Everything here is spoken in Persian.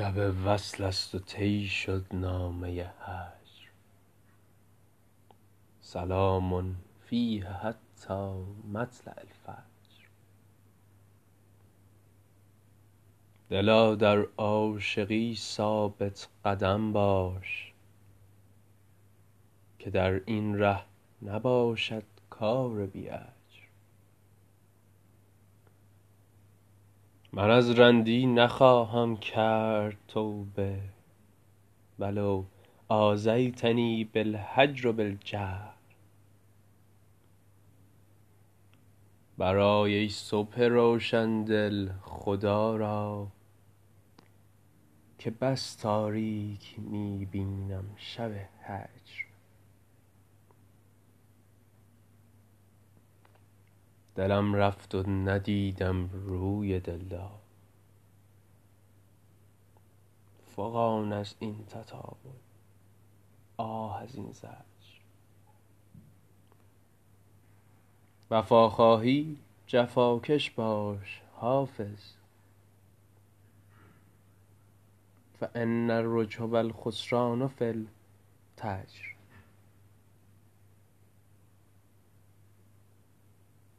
شب وصل است و طی شد نامه هجر سلام فیه حتی مطلع الفجر. دلا در عاشقی ثابت قدم باش که در این ره نباشد کار بی من از رندی نخواهم کرد توبه. ولو آذیتنی بالهجر بالجهر. برآی ای صبح روشندل خدا را که بس تاریک می بینم شب هجر. دلم رفت و ندیدم روی دلدار فغان از این تطاول آه از این زجر. وفا خواهی جفاکش باش حافظ. فان الرجح و الخسران فی التجر